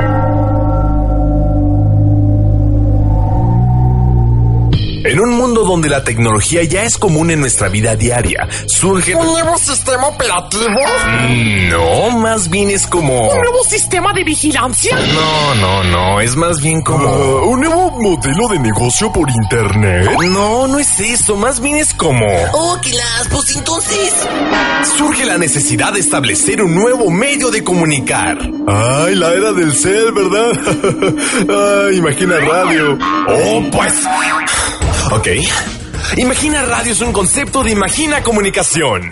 you En un mundo donde la tecnología ya es común en nuestra vida diaria, surge... ¿Un nuevo sistema operativo? Mm, No, más bien es como... ¿Un nuevo sistema de vigilancia? No, no, no, es más bien como... Ah, ¿Un nuevo modelo de negocio por internet? No, no es eso, más bien es como... Oh, las, pues entonces... Surge la necesidad de establecer un nuevo medio de comunicar. Ay, la era del cel, ¿verdad? Ay, imagina radio. Oh, pues... Ok. Imagina Radio es un concepto de Imagina Comunicación.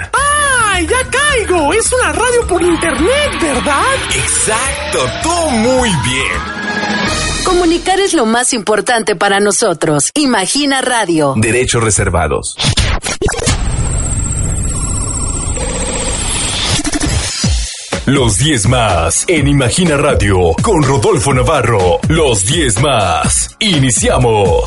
¡Ay, ya caigo! Es una radio por internet, ¿verdad? Exacto, tú muy bien. Comunicar es lo más importante para nosotros. Imagina Radio. Derechos reservados. Los 10 más en Imagina Radio con Rodolfo Navarro. Los 10 más. Iniciamos.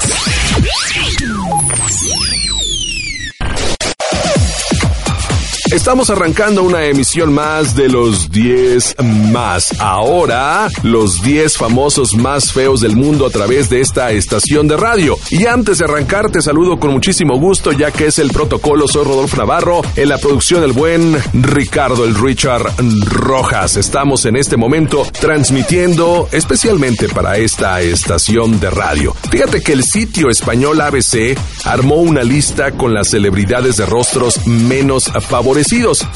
Estamos arrancando una emisión más de los 10 más. Ahora, los 10 famosos más feos del mundo a través de esta estación de radio. Y antes de arrancar, te saludo con muchísimo gusto, ya que es el protocolo. Soy Rodolfo Navarro. En la producción, el buen Ricardo, el Richard Rojas. Estamos en este momento transmitiendo especialmente para esta estación de radio. Fíjate que el sitio español ABC armó una lista con las celebridades de rostros menos favorecidos.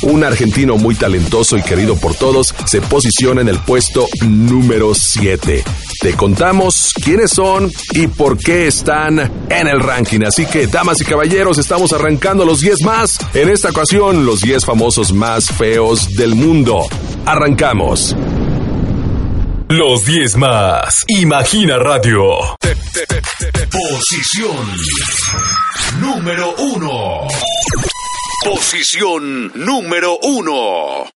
Un argentino muy talentoso y querido por todos se posiciona en el puesto número 7. Te contamos quiénes son y por qué están en el ranking. Así que, damas y caballeros, estamos arrancando los 10 más. En esta ocasión, los 10 famosos más feos del mundo. Arrancamos. Los 10 más. Imagina Radio. Posición número uno. Posición número uno.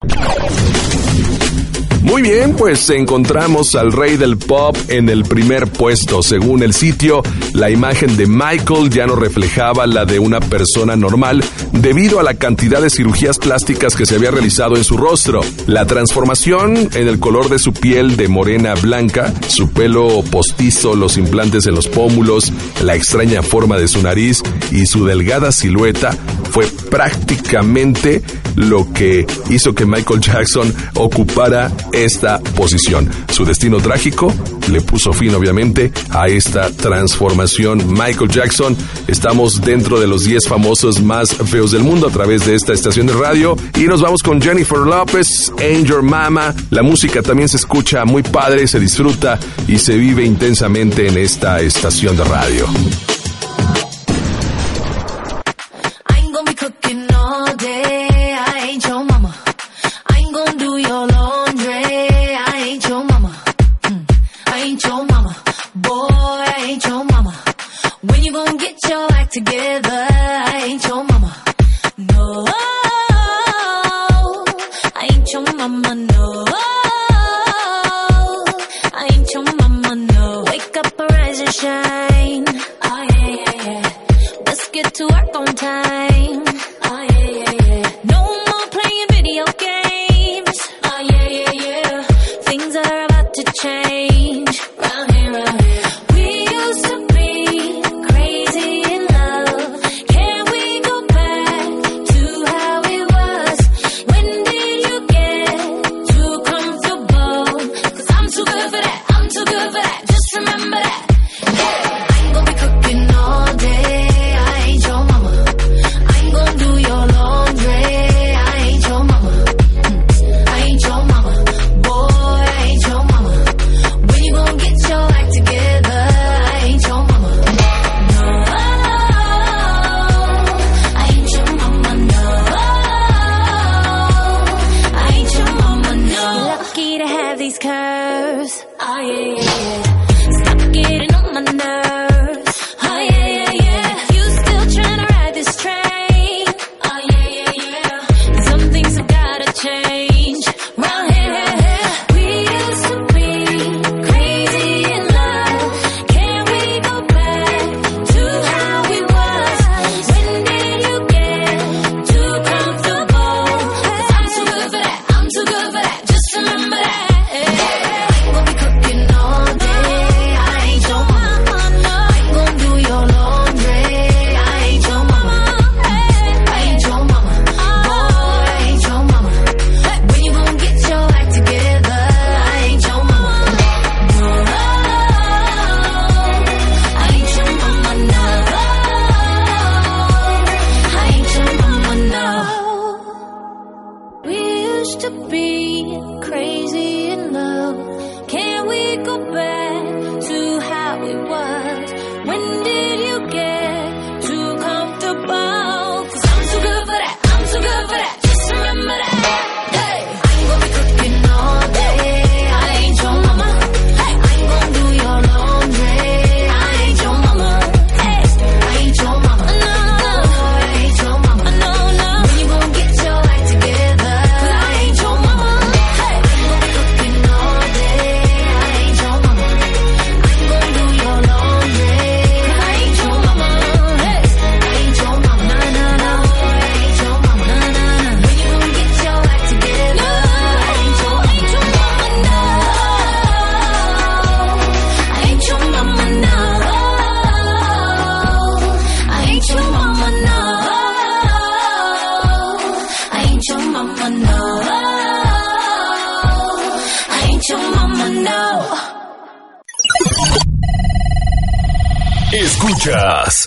Muy bien, pues encontramos al rey del pop en el primer puesto. Según el sitio, la imagen de Michael ya no reflejaba la de una persona normal debido a la cantidad de cirugías plásticas que se había realizado en su rostro. La transformación en el color de su piel de morena blanca, su pelo postizo, los implantes en los pómulos, la extraña forma de su nariz y su delgada silueta fue prácticamente lo que hizo que Michael Jackson ocupara esta posición. Su destino trágico le puso fin obviamente a esta transformación. Michael Jackson, estamos dentro de los 10 famosos más feos del mundo a través de esta estación de radio y nos vamos con Jennifer Lopez, Angel Mama. La música también se escucha muy padre, se disfruta y se vive intensamente en esta estación de radio.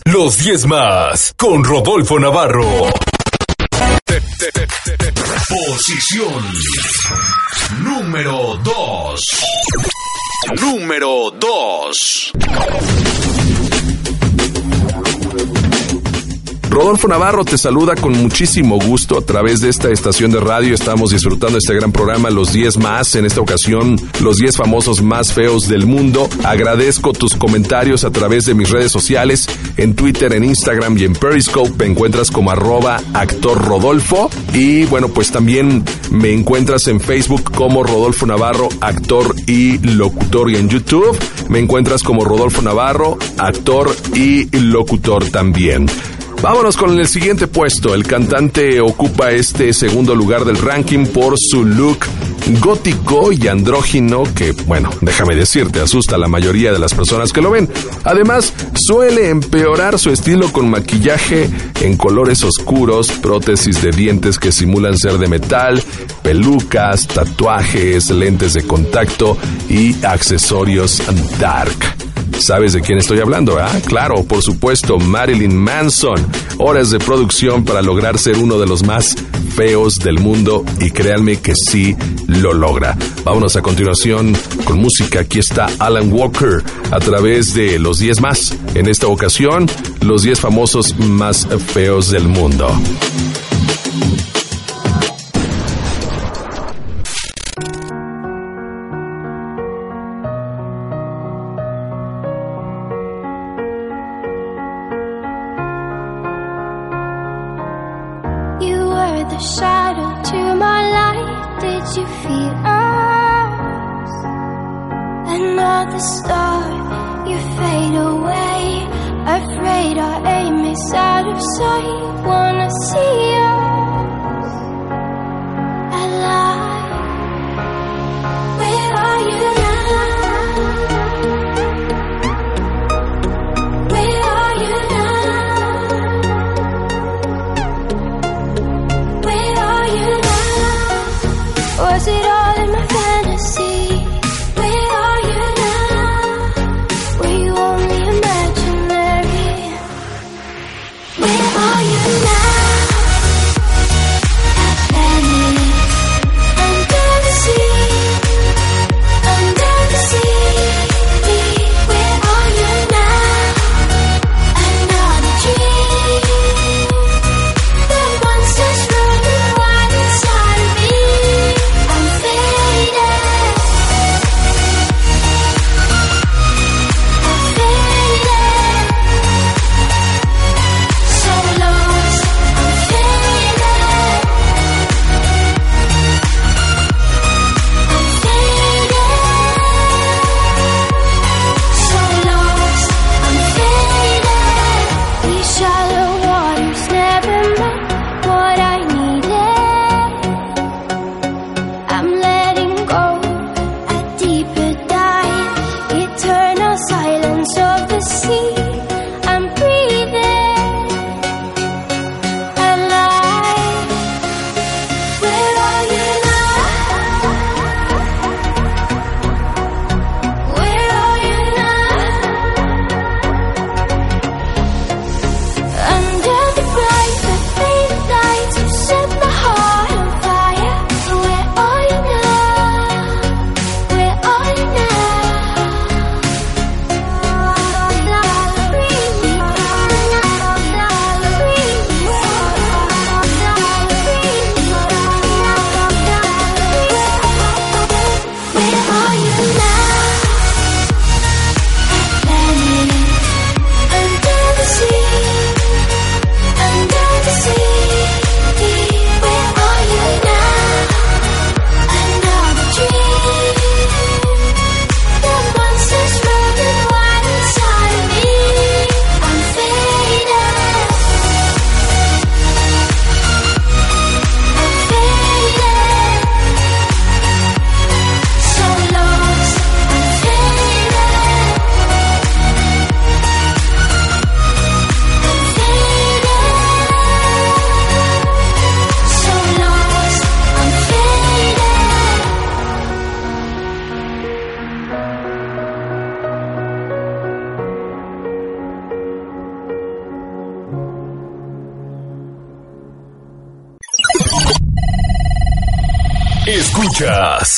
Los 10 más con Rodolfo Navarro. Posición número 2. Número 2. Rodolfo Navarro te saluda con muchísimo gusto a través de esta estación de radio. Estamos disfrutando este gran programa, Los 10 más. En esta ocasión, los 10 famosos más feos del mundo. Agradezco tus comentarios a través de mis redes sociales, en Twitter, en Instagram y en Periscope. Me encuentras como arroba actor Rodolfo. Y bueno, pues también me encuentras en Facebook como Rodolfo Navarro, actor y locutor. Y en YouTube me encuentras como Rodolfo Navarro, actor y locutor también. Vámonos con el siguiente puesto. El cantante ocupa este segundo lugar del ranking por su look gótico y andrógino que, bueno, déjame decirte, asusta a la mayoría de las personas que lo ven. Además, suele empeorar su estilo con maquillaje en colores oscuros, prótesis de dientes que simulan ser de metal, pelucas, tatuajes, lentes de contacto y accesorios dark. ¿Sabes de quién estoy hablando? Ah, claro, por supuesto, Marilyn Manson. Horas de producción para lograr ser uno de los más feos del mundo y créanme que sí lo logra. Vámonos a continuación con música. Aquí está Alan Walker a través de los 10 más. En esta ocasión, los 10 famosos más feos del mundo.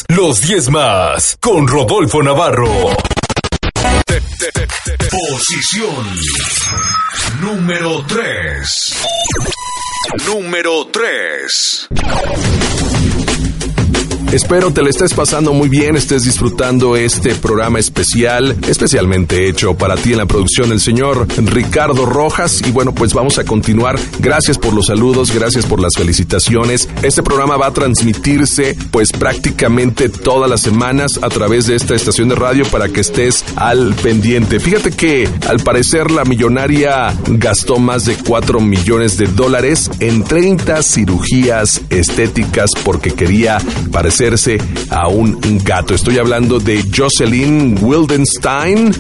Los 10 más con Rodolfo Navarro. Posición número 3. Número 3. Espero te lo estés pasando muy bien, estés disfrutando este programa especial, especialmente hecho para ti en la producción el señor Ricardo Rojas. Y bueno, pues vamos a continuar. Gracias por los saludos, gracias por las felicitaciones. Este programa va a transmitirse pues prácticamente todas las semanas a través de esta estación de radio para que estés al pendiente. Fíjate que al parecer la millonaria gastó más de 4 millones de dólares en 30 cirugías estéticas porque quería parecer a un gato. Estoy hablando de Jocelyn Wildenstein.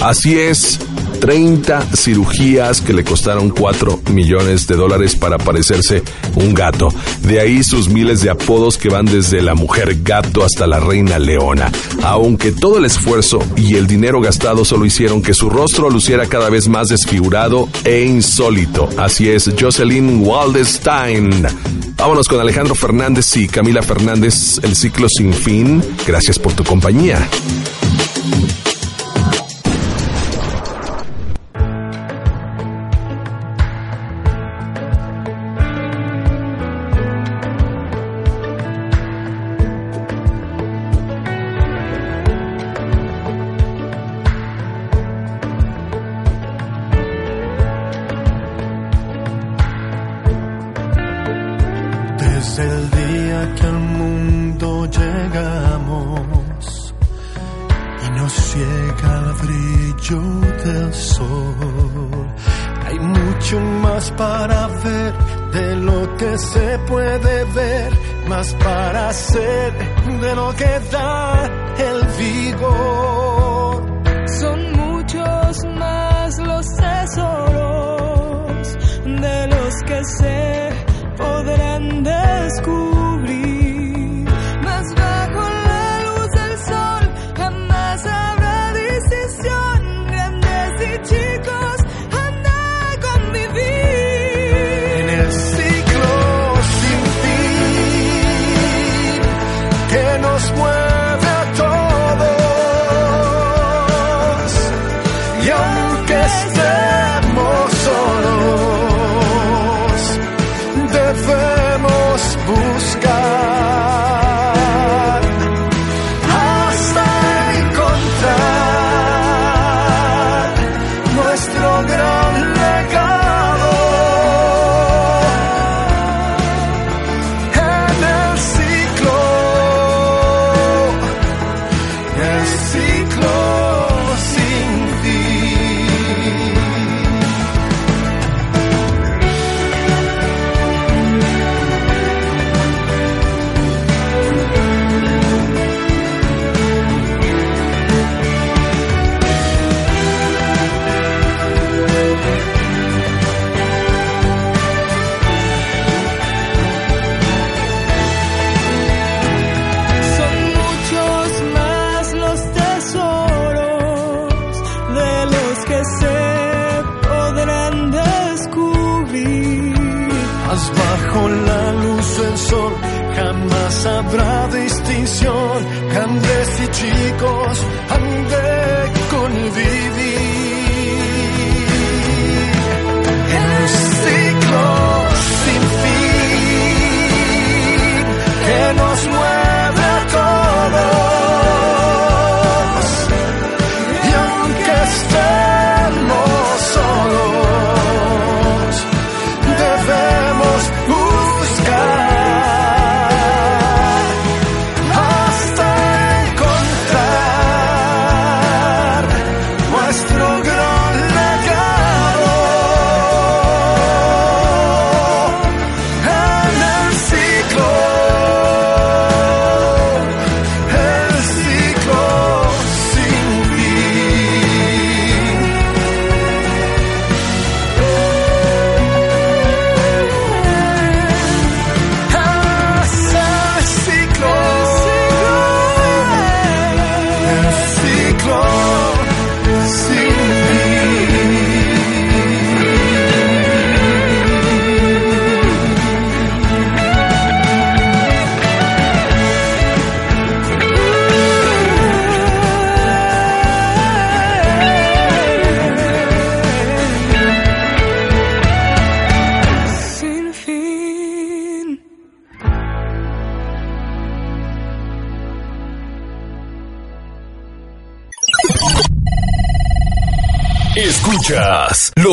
Así es, 30 cirugías que le costaron 4 millones de dólares para parecerse un gato. De ahí sus miles de apodos que van desde la mujer gato hasta la reina leona. Aunque todo el esfuerzo y el dinero gastado solo hicieron que su rostro luciera cada vez más desfigurado e insólito. Así es, Jocelyn Waldestein. Vámonos con Alejandro Fernández y Camila Fernández, el ciclo sin fin. Gracias por tu compañía. Puede ver, más para hacer de lo que da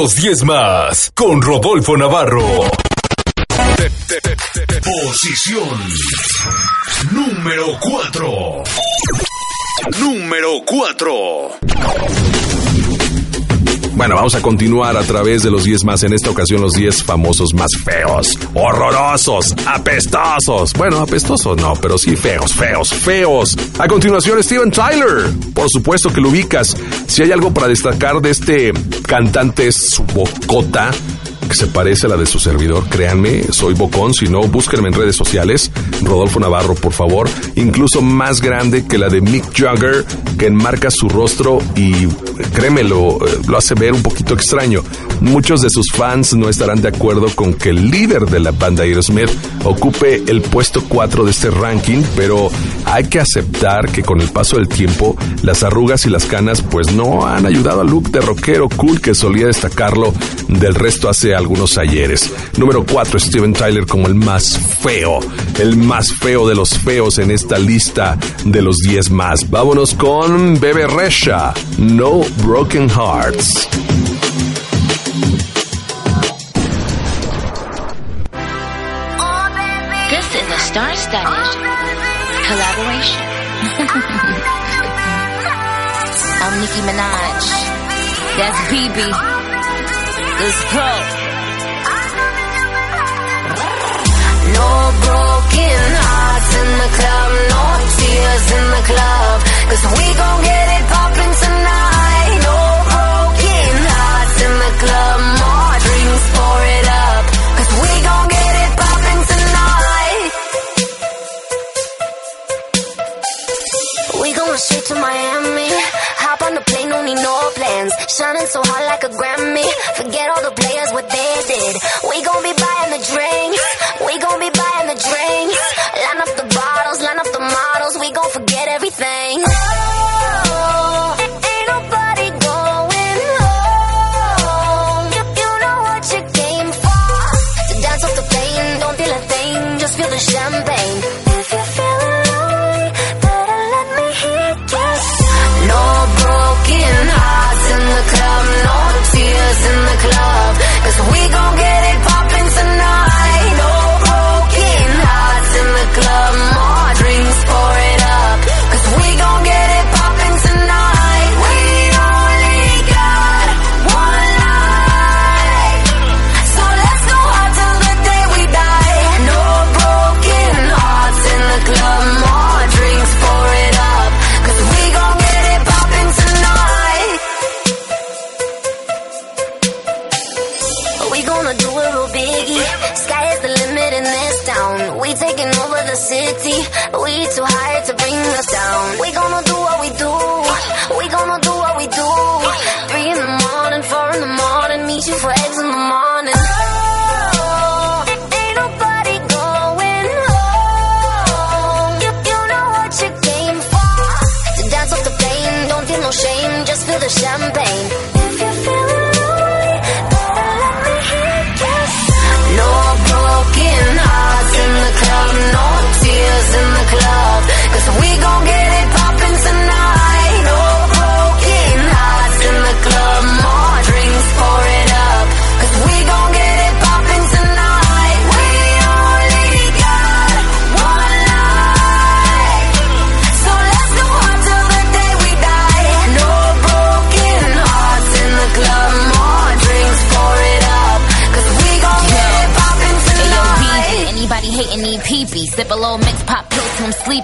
los 10 más con Rodolfo Navarro. Posición número 4. Número 4. Bueno, vamos a continuar a través de los 10 más, en esta ocasión los 10 famosos más feos, horrorosos, apestosos. Bueno, apestosos no, pero sí feos, feos, feos. A continuación, Steven Tyler. Por supuesto que lo ubicas. Si hay algo para destacar de este cantante su bocota, que se parece a la de su servidor, créanme, soy Bocón, si no, búsquenme en redes sociales, Rodolfo Navarro, por favor, incluso más grande que la de Mick Jagger, que enmarca su rostro y créeme, lo, lo hace ver un poquito extraño. Muchos de sus fans no estarán de acuerdo con que el líder de la banda Aerosmith ocupe el puesto 4 de este ranking, pero hay que aceptar que con el paso del tiempo, las arrugas y las canas pues no han ayudado al look de rockero cool que solía destacarlo del resto hace algunos ayeres. Número 4, Steven Tyler como el más feo, el más feo de los feos en esta lista de los 10 más. Vámonos con Bebe Resha, No Broken Hearts. This is a star-studded collaboration. I'm Nicki Minaj. That's BB. This Pro. No broken hearts in the club, no tears in the club. Cause we gon' get it poppin' tonight. No broken hearts in the club, more drinks, pour it up. City. We too high to bring us down. We gonna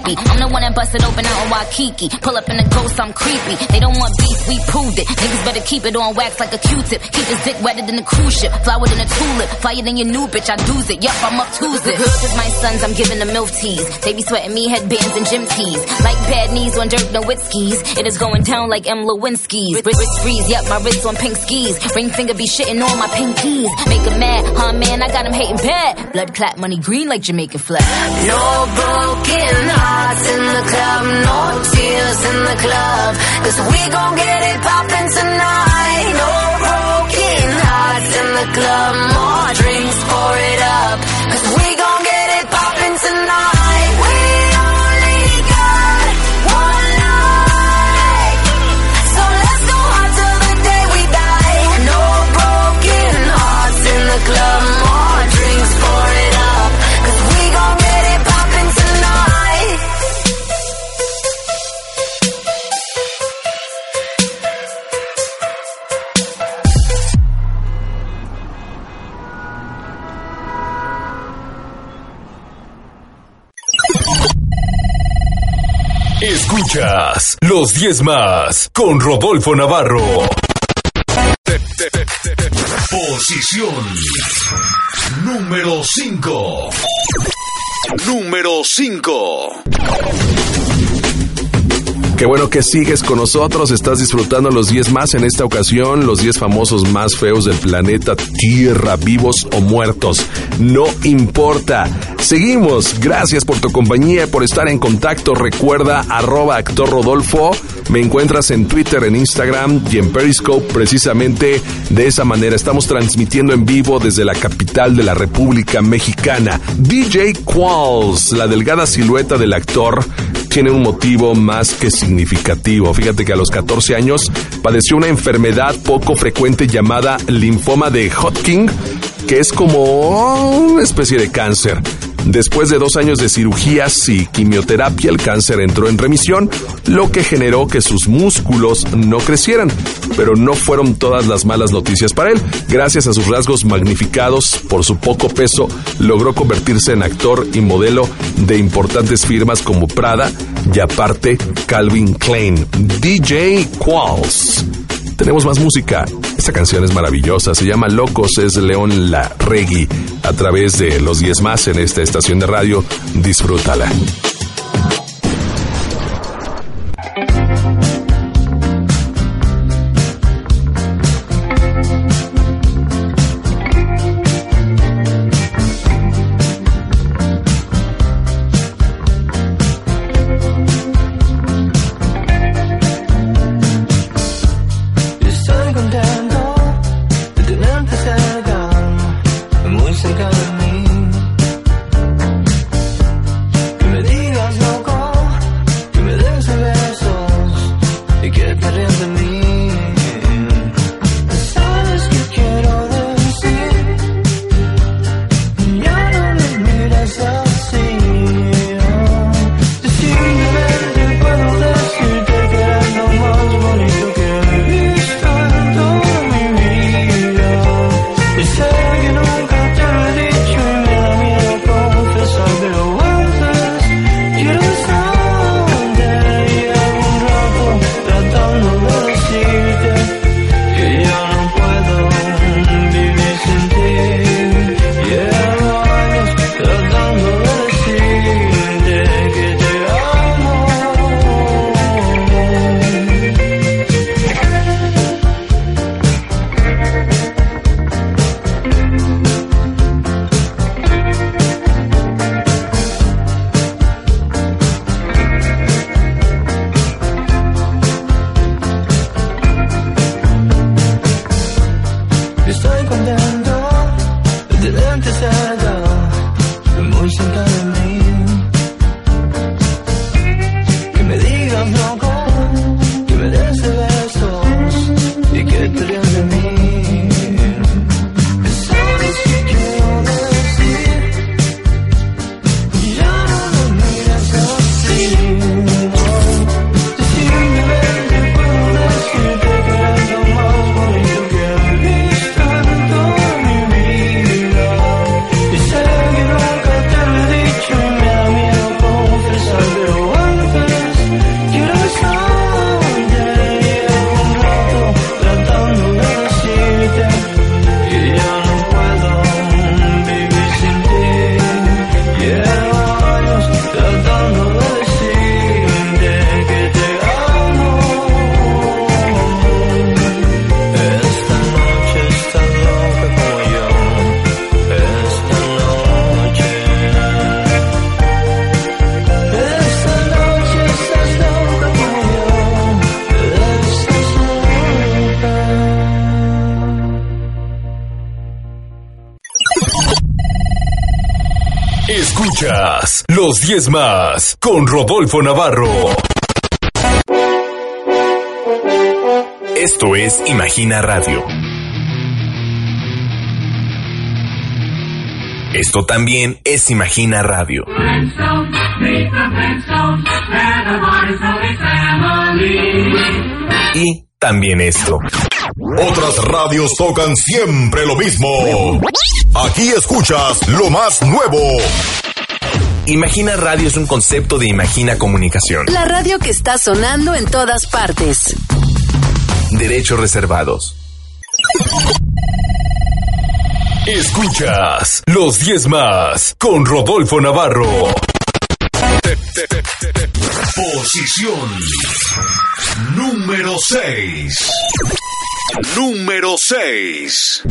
I'm the one that busted open out in Waikiki. Pull up in a ghost, I'm creepy. They don't want beef, we proved it. Niggas better keep it on wax like a Q-tip. Keep his dick wetter than a cruise ship. Flower than a tulip. Flyer than your new bitch, I do's it. Yup, I'm up Tuesday. Cause my sons, I'm giving them milk teas. They be sweating me headbands and gym tees. Like bad knees on Dirk Nowitzki's. It is going down like M. Lewinsky's. Wrist, wrist freeze, yup, my wrist on pink skis. Ring finger be shitting on my pinkies. Make 'em mad, huh man, I got 'em hating bad. Blood clot money green like Jamaican flag. No broken hearts club. Cause we los 10 más con Rodolfo Navarro. Posición número 5. Número 5. Qué bueno que sigues con nosotros, estás disfrutando los 10 más en esta ocasión, los 10 famosos más feos del planeta Tierra, vivos o muertos. No importa. Seguimos, gracias por tu compañía, por estar en contacto. Recuerda arroba actor. Me encuentras en Twitter, en Instagram y en Periscope precisamente de esa manera. Estamos transmitiendo en vivo desde la capital de la República Mexicana. DJ Qualls, la delgada silueta del actor, tiene un motivo más que significativo. Fíjate que a los 14 años padeció una enfermedad poco frecuente llamada linfoma de Hodgkin, que es como una especie de cáncer. Después de dos años de cirugías y quimioterapia, el cáncer entró en remisión, lo que generó que sus músculos no crecieran. Pero no fueron todas las malas noticias para él. Gracias a sus rasgos magnificados por su poco peso, logró convertirse en actor y modelo de importantes firmas como Prada y aparte Calvin Klein. DJ Qualls. Tenemos más música. Esta canción es maravillosa. Se llama Locos, es León La Reggae. A través de los 10 más en esta estación de radio. Disfrútala. Escuchas los 10 más con Rodolfo Navarro. Esto es Imagina Radio. Esto también es Imagina Radio. Y también esto. Otras radios tocan siempre lo mismo. Aquí escuchas lo más nuevo. Imagina Radio es un concepto de Imagina Comunicación. La radio que está sonando en todas partes. Derechos reservados. Escuchas los 10 más con Rodolfo Navarro. Posición número 6. Número 6.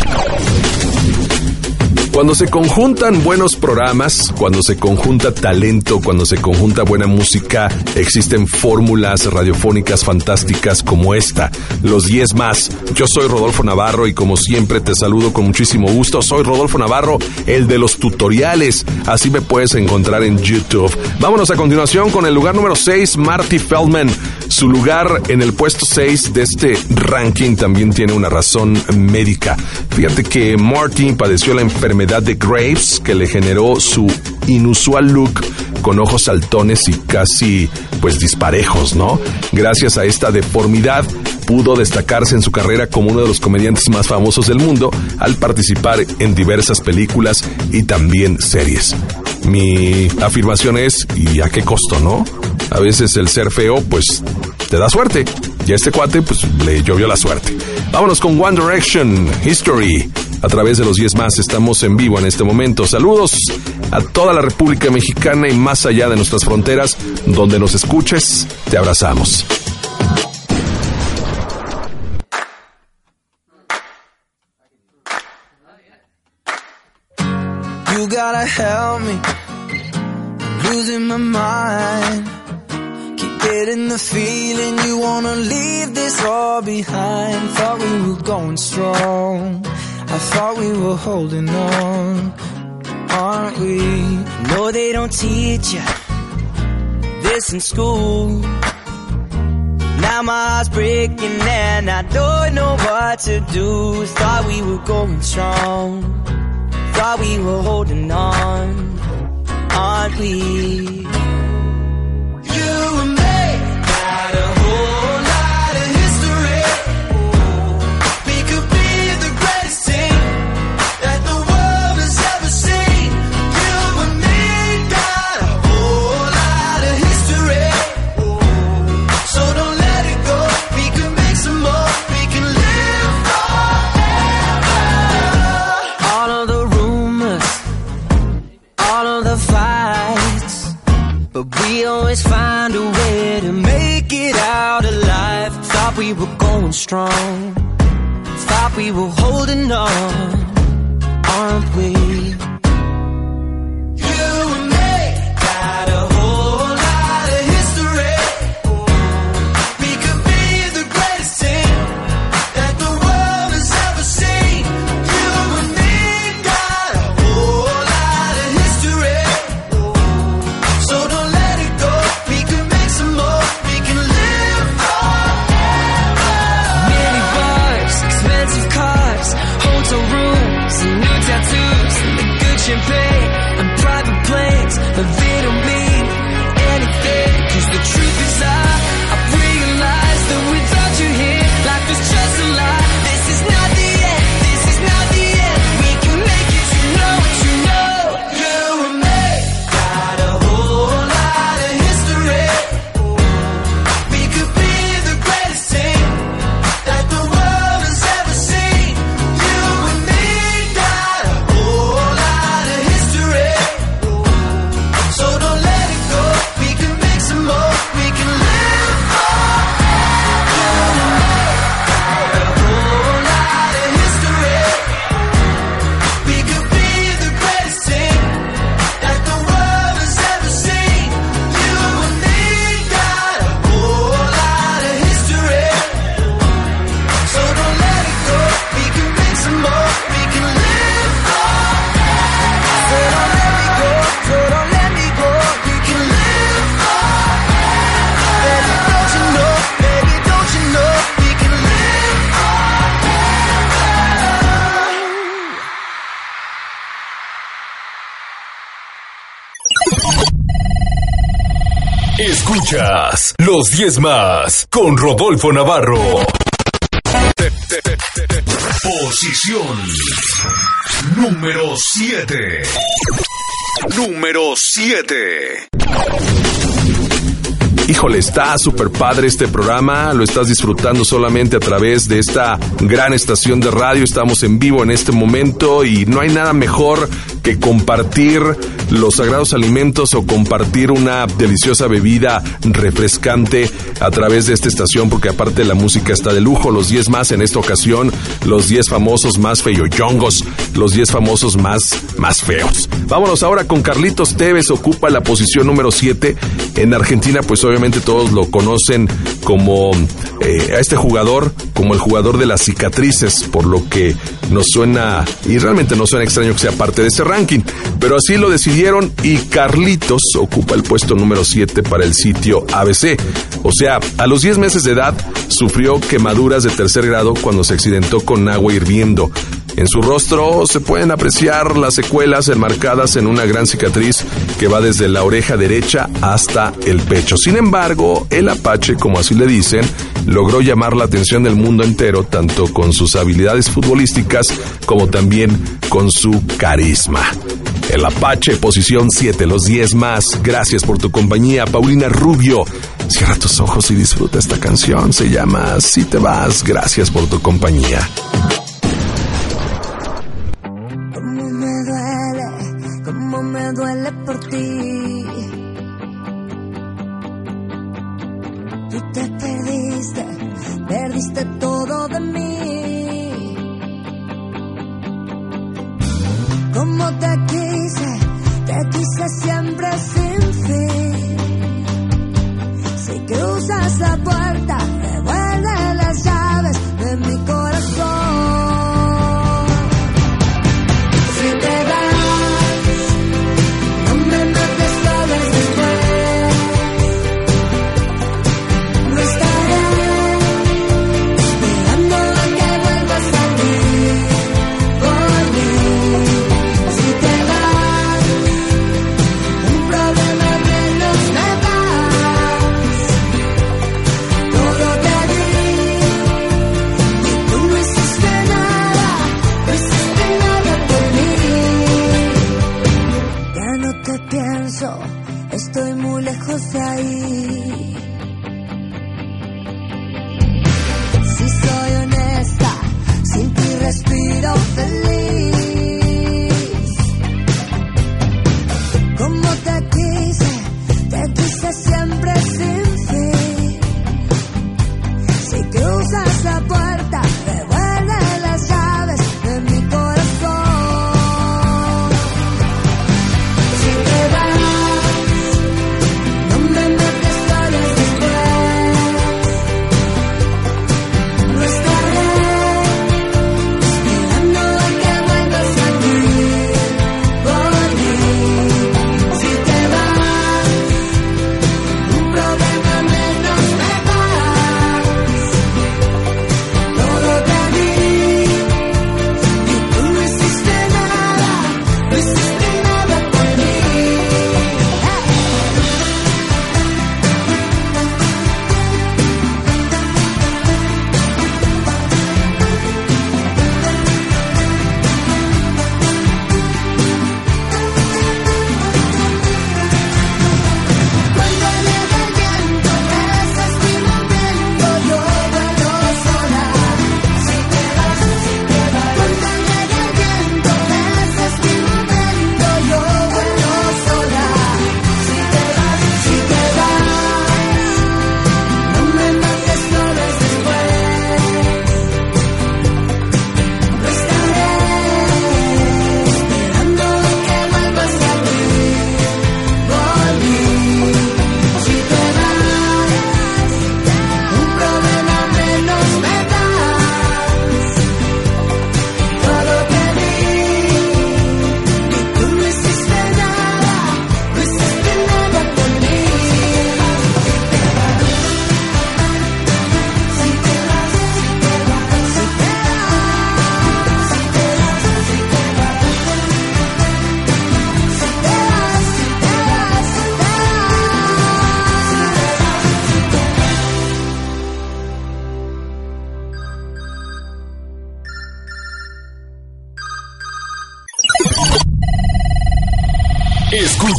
Cuando se conjuntan buenos programas, cuando se conjunta talento, cuando se conjunta buena música, existen fórmulas radiofónicas fantásticas como esta, los 10 más. Yo soy Rodolfo Navarro y como siempre te saludo con muchísimo gusto. Soy Rodolfo Navarro, el de los tutoriales. Así me puedes encontrar en YouTube. Vámonos a continuación con el lugar número 6, Marty Feldman. Su lugar en el puesto 6 de este ranking también tiene una razón médica. Fíjate que Marty padeció la enfermedad de Graves que le generó su inusual look con ojos saltones y casi pues disparejos, ¿no? Gracias a esta deformidad pudo destacarse en su carrera como uno de los comediantes más famosos del mundo al participar en diversas películas y también series. Mi afirmación es, ¿y a qué costo, no? A veces el ser feo, pues, te da suerte. Y a este cuate, pues, le llovió la suerte. Vámonos con One Direction, History. A través de los 10 más estamos en vivo en este momento. Saludos a toda la República Mexicana y más allá de nuestras fronteras, donde nos escuches, te abrazamos. You gotta help me. Losing my mind. Keep getting the feeling you wanna leave this all behind. Thought we were going strong. I thought we were holding on. Aren't we? No, they don't teach you this in school. Now my heart's breaking and I don't know what to do. Thought we were going strong. Thought we were holding on. Aren't we? Always find a way to make it out alive. Thought we were going strong, thought we were holding on, aren't we? Escuchas los 10 más con Rodolfo Navarro. Posición número 7. Número 7. Híjole, está súper padre este programa, lo estás disfrutando solamente a través de esta gran estación de radio, estamos en vivo en este momento y no hay nada mejor que compartir los sagrados alimentos o compartir una deliciosa bebida refrescante a través de esta estación porque aparte la música está de lujo, los 10 más en esta ocasión, los 10 famosos más feyoyongos, los 10 famosos más, más feos. Vámonos ahora con Carlitos Tevez, ocupa la posición número 7 en Argentina, pues obviamente todos lo conocen como eh, a este jugador, como el jugador de las cicatrices, por lo que nos suena, y realmente no suena extraño que sea parte de este ranking, pero así lo decidieron y Carlitos ocupa el puesto número 7 para el sitio ABC. O sea, a los 10 meses de edad sufrió quemaduras de tercer grado cuando se accidentó con agua hirviendo. En su rostro se pueden apreciar las secuelas enmarcadas en una gran cicatriz que va desde la oreja derecha hasta el pecho. Sin embargo, el Apache, como así le dicen, logró llamar la atención del mundo entero tanto con sus habilidades futbolísticas como también con su carisma. El Apache, posición 7, los 10 más. Gracias por tu compañía, Paulina Rubio. Cierra tus ojos y disfruta esta canción. Se llama Si te vas, gracias por tu compañía.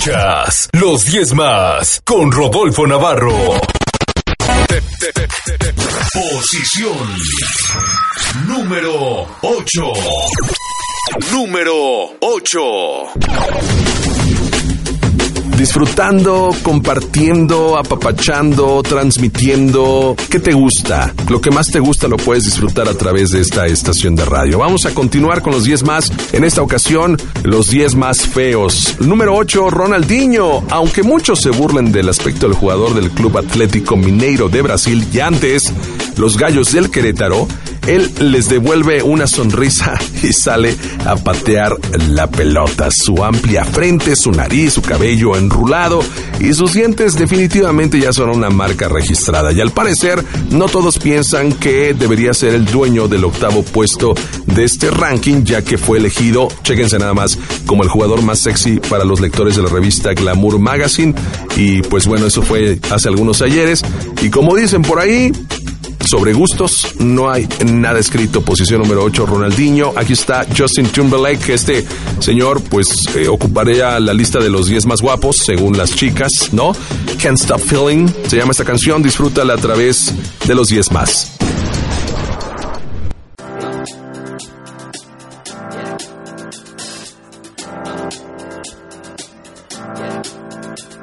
Escuchas los 10 más con Rodolfo Navarro. Posición número 8. Número 8. Disfrutando, compartiendo, apapachando, transmitiendo. ¿Qué te gusta? Lo que más te gusta lo puedes disfrutar a través de esta estación de radio. Vamos a continuar con los 10 más. En esta ocasión, los 10 más feos. Número 8, Ronaldinho. Aunque muchos se burlen del aspecto del jugador del Club Atlético Mineiro de Brasil y antes, los gallos del Querétaro, él les devuelve una sonrisa y sale a patear la pelota. Su amplia frente, su nariz, su cabello enrulado y sus dientes definitivamente ya son una marca registrada. Y al parecer, no todos piensan que debería ser el dueño del octavo puesto de este ranking, ya que fue elegido, chéquense nada más, como el jugador más sexy para los lectores de la revista Glamour Magazine. Y pues bueno, eso fue hace algunos ayeres. Y como dicen por ahí, sobre gustos, no hay nada escrito. Posición número 8, Ronaldinho. Aquí está Justin Timberlake. Este señor, pues, eh, ocuparía la lista de los 10 más guapos, según las chicas, ¿no? Can't Stop Feeling. Se llama esta canción. Disfrútala a través de los 10 más.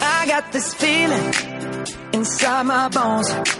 I got this feeling inside my bones.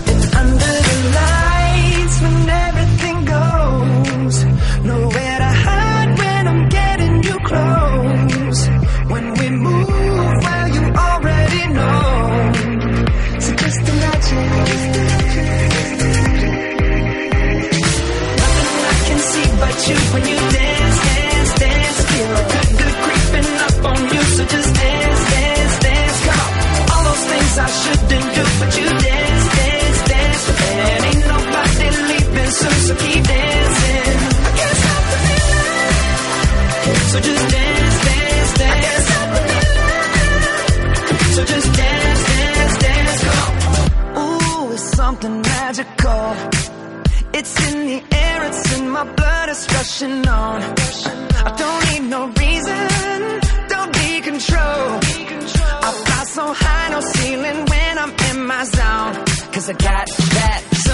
So just dance, dance, dance. So just dance, dance, dance. On. Ooh, it's something magical. It's in the air, it's in my blood, it's rushing on. I don't need no reason, don't be control. I fly so high, no ceiling when I'm in my zone. Cause I got that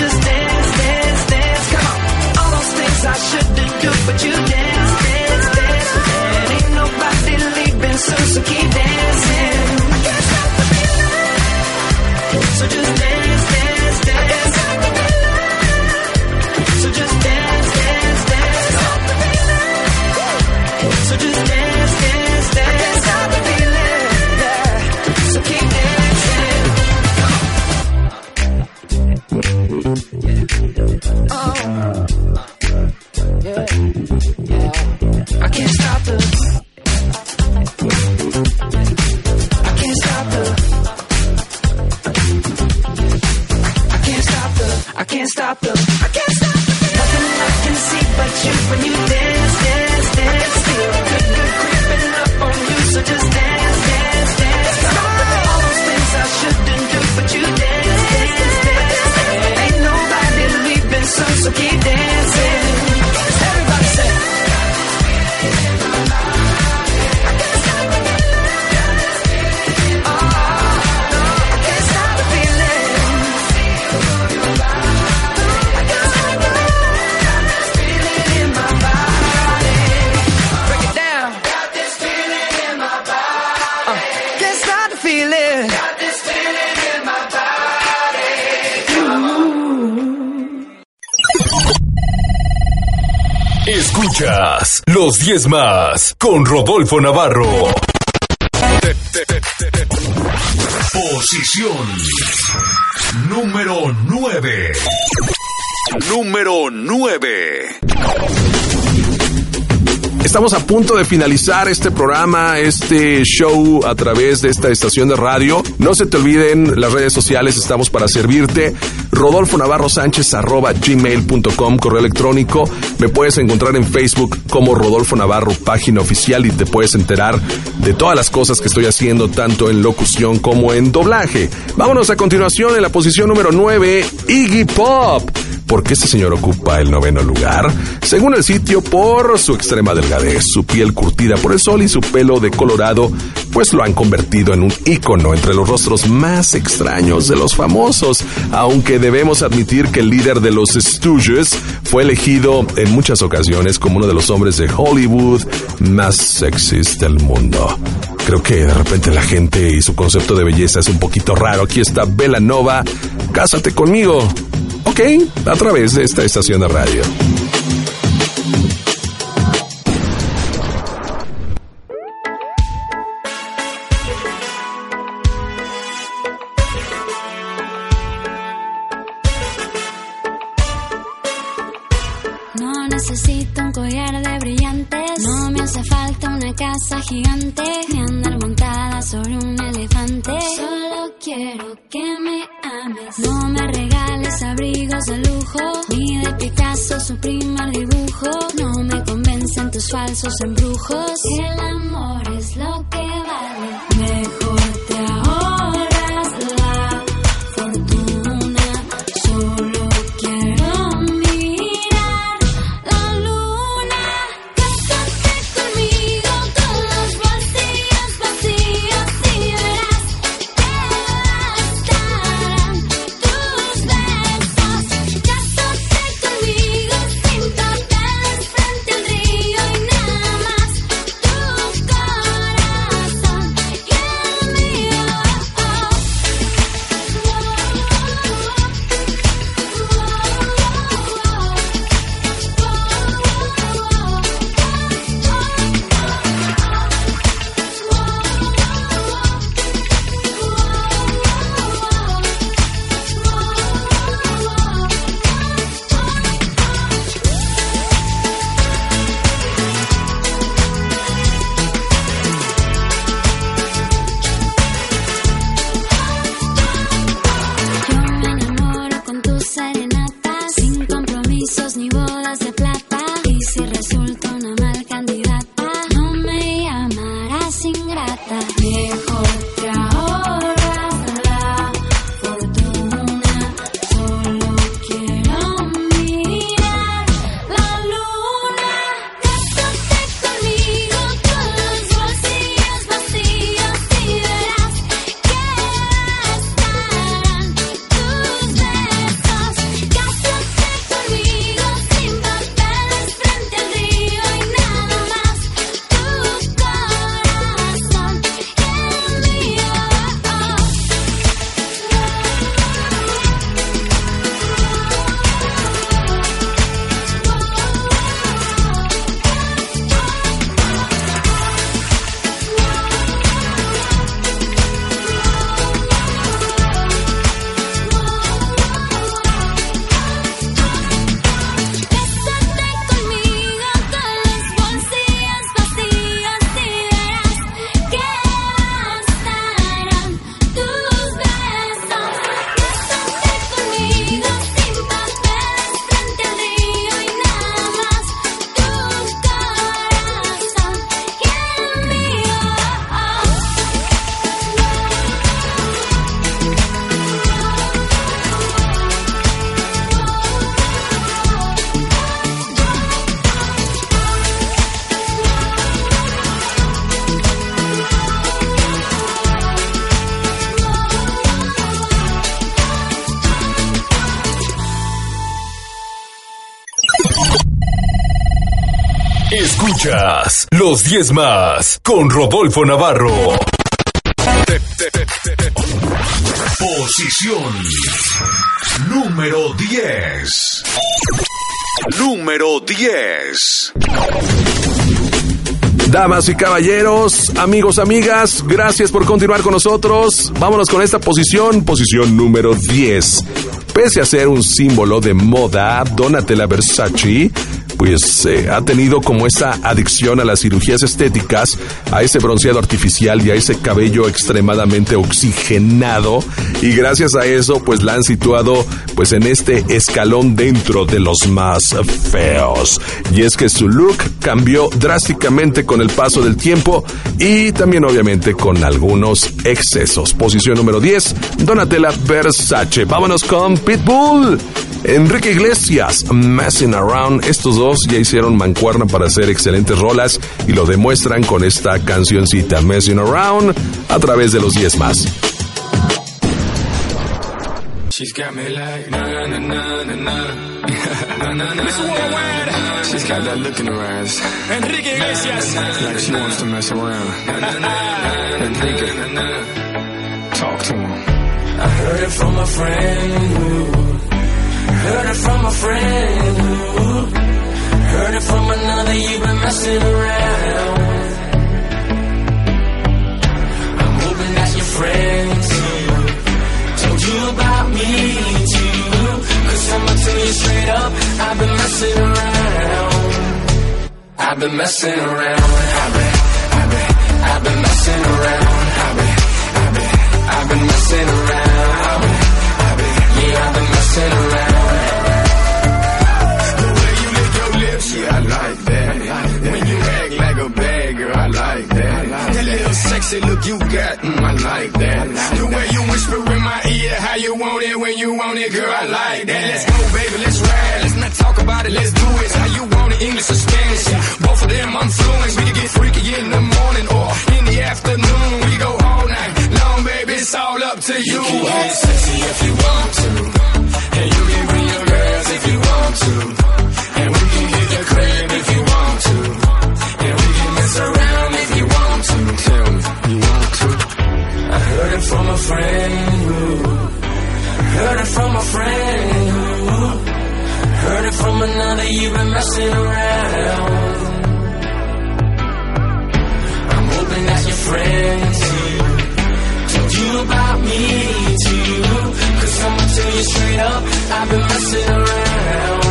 Just dance, dance, dance. Come on. All those things I shouldn't do, but you dance, dance, dance. And ain't nobody leaving soon, so keep dancing. Los 10 más con Rodolfo Navarro. Posición número 9. Número 9. Estamos a punto de finalizar este programa, este show a través de esta estación de radio. No se te olviden las redes sociales, estamos para servirte. Rodolfo Navarro Sánchez arroba gmail.com, correo electrónico. Me puedes encontrar en Facebook como Rodolfo Navarro, página oficial, y te puedes enterar de todas las cosas que estoy haciendo, tanto en locución como en doblaje. Vámonos a continuación en la posición número 9, Iggy Pop. ¿Por qué este señor ocupa el noveno lugar? Según el sitio, por su extrema delgadez, su piel curtida por el sol y su pelo de colorado, pues lo han convertido en un ícono entre los rostros más extraños de los famosos, aunque debemos admitir que el líder de los Stooges fue elegido en muchas ocasiones como uno de los hombres de Hollywood más sexys del mundo. Creo que de repente la gente y su concepto de belleza es un poquito raro. Aquí está Bella Nova, cásate conmigo. Ok, a través de esta estación de radio. No necesito un collar de brillantes. No me hace falta una casa gigante. Los 10 más con Rodolfo Navarro. Posición número 10. Número 10. Damas y caballeros, amigos, amigas, gracias por continuar con nosotros. Vámonos con esta posición, posición número 10. Pese a ser un símbolo de moda, Donatella Versace pues eh, ha tenido como esa adicción a las cirugías estéticas, a ese bronceado artificial y a ese cabello extremadamente oxigenado y gracias a eso pues la han situado pues en este escalón dentro de los más feos. Y es que su look cambió drásticamente con el paso del tiempo y también obviamente con algunos excesos. Posición número 10, Donatella Versace. Vámonos con Pitbull. Enrique Iglesias, Messing Around. Estos dos ya hicieron mancuerna para hacer excelentes rolas y lo demuestran con esta cancioncita, Messing Around, a través de los 10 más. She's got me like na na na na na na na na na. She's got that look in her eyes. Enrique Iglesias. Like she wants to mess around. Enrique, talk to him. I heard it from a friend who heard it from a friend who heard it from another. You've been messing around. I'm hoping that your friends told you about me too. Cause I'ma tell you straight up, I've been messing around. I've been messing around. From another. You've been messing around. I'm hoping that your friends told you about me too. Cause I'ma tell you straight up, I've been messing around.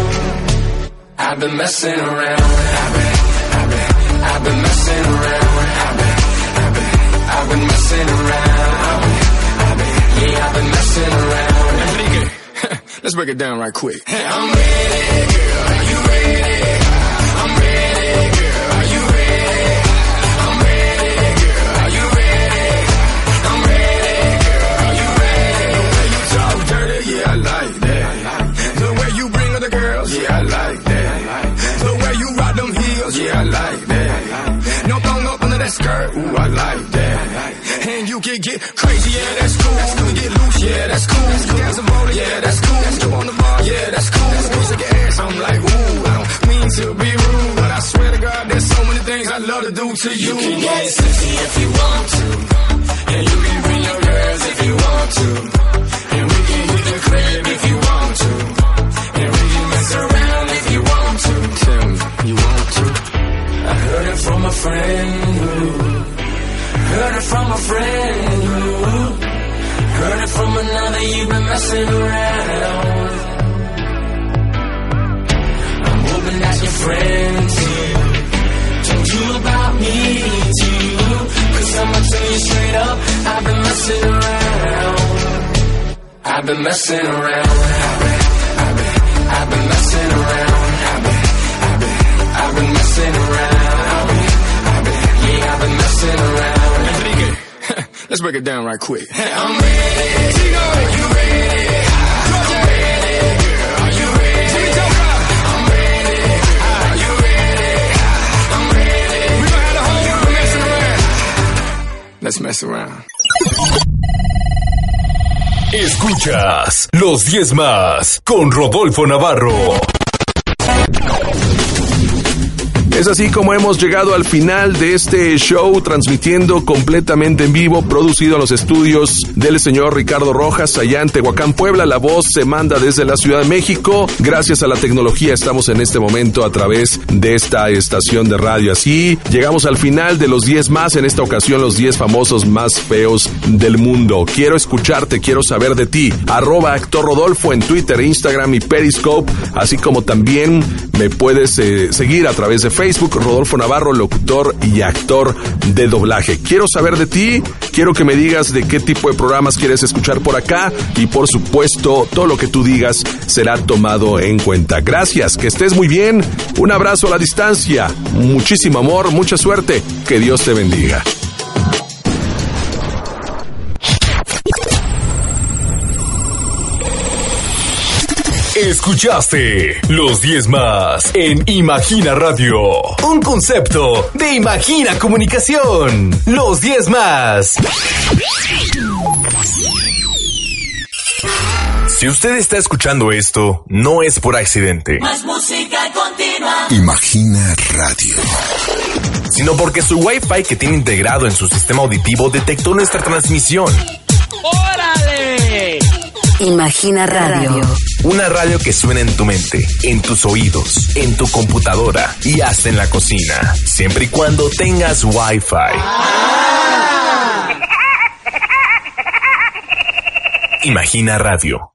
I've been messing around. I've been, I've been, I've been messing around. I've been, I've been, I've been messing around. I've been, I've been, yeah, I've been messing around. Let's break it down right quick. I'm to do to you. You can get sexy if you want to. And you can bring your girls if you want to. And we can hit the crib if you want to. And we can mess around if you want to. Tell me, you want to? I heard it from a friend who heard it from a friend who heard it from another. You've been messing around. I'm hoping that your friends straight up, I've been messing around. I've been messing around. I've been, I've been, I've been messing around. I've been, I've been, I've been messing around. I've been, I've been, yeah, I've been messing around. Enrique, let's break it down right quick. I'm ready. You ready? Mess around. Escuchas los 10 más con Rodolfo Navarro. Es así como hemos llegado al final de este show transmitiendo completamente en vivo, producido en los estudios del señor Ricardo Rojas, allá en Tehuacán, Puebla. La voz se manda desde la Ciudad de México. Gracias a la tecnología estamos en este momento a través de esta estación de radio. Así llegamos al final de los 10 más, en esta ocasión los 10 famosos más feos del mundo. Quiero escucharte, quiero saber de ti. Arroba actor Rodolfo en Twitter, Instagram y Periscope, así como también me puedes eh, seguir a través de Facebook, Rodolfo Navarro, locutor y actor de doblaje. Quiero saber de ti, quiero que me digas de qué tipo de programas quieres escuchar por acá y por supuesto todo lo que tú digas será tomado en cuenta. Gracias, que estés muy bien, un abrazo a la distancia, muchísimo amor, mucha suerte, que Dios te bendiga. Escuchaste los 10 más en Imagina Radio. Un concepto de Imagina Comunicación. Los 10 más. Si usted está escuchando esto, no es por accidente, Más música continua. Imagina Radio. sino porque su Wi-Fi que tiene integrado en su sistema auditivo detectó nuestra transmisión. ¡Órale! Imagina Radio. Una radio que suena en tu mente, en tus oídos, en tu computadora y hasta en la cocina, siempre y cuando tengas Wi-Fi. Imagina Radio.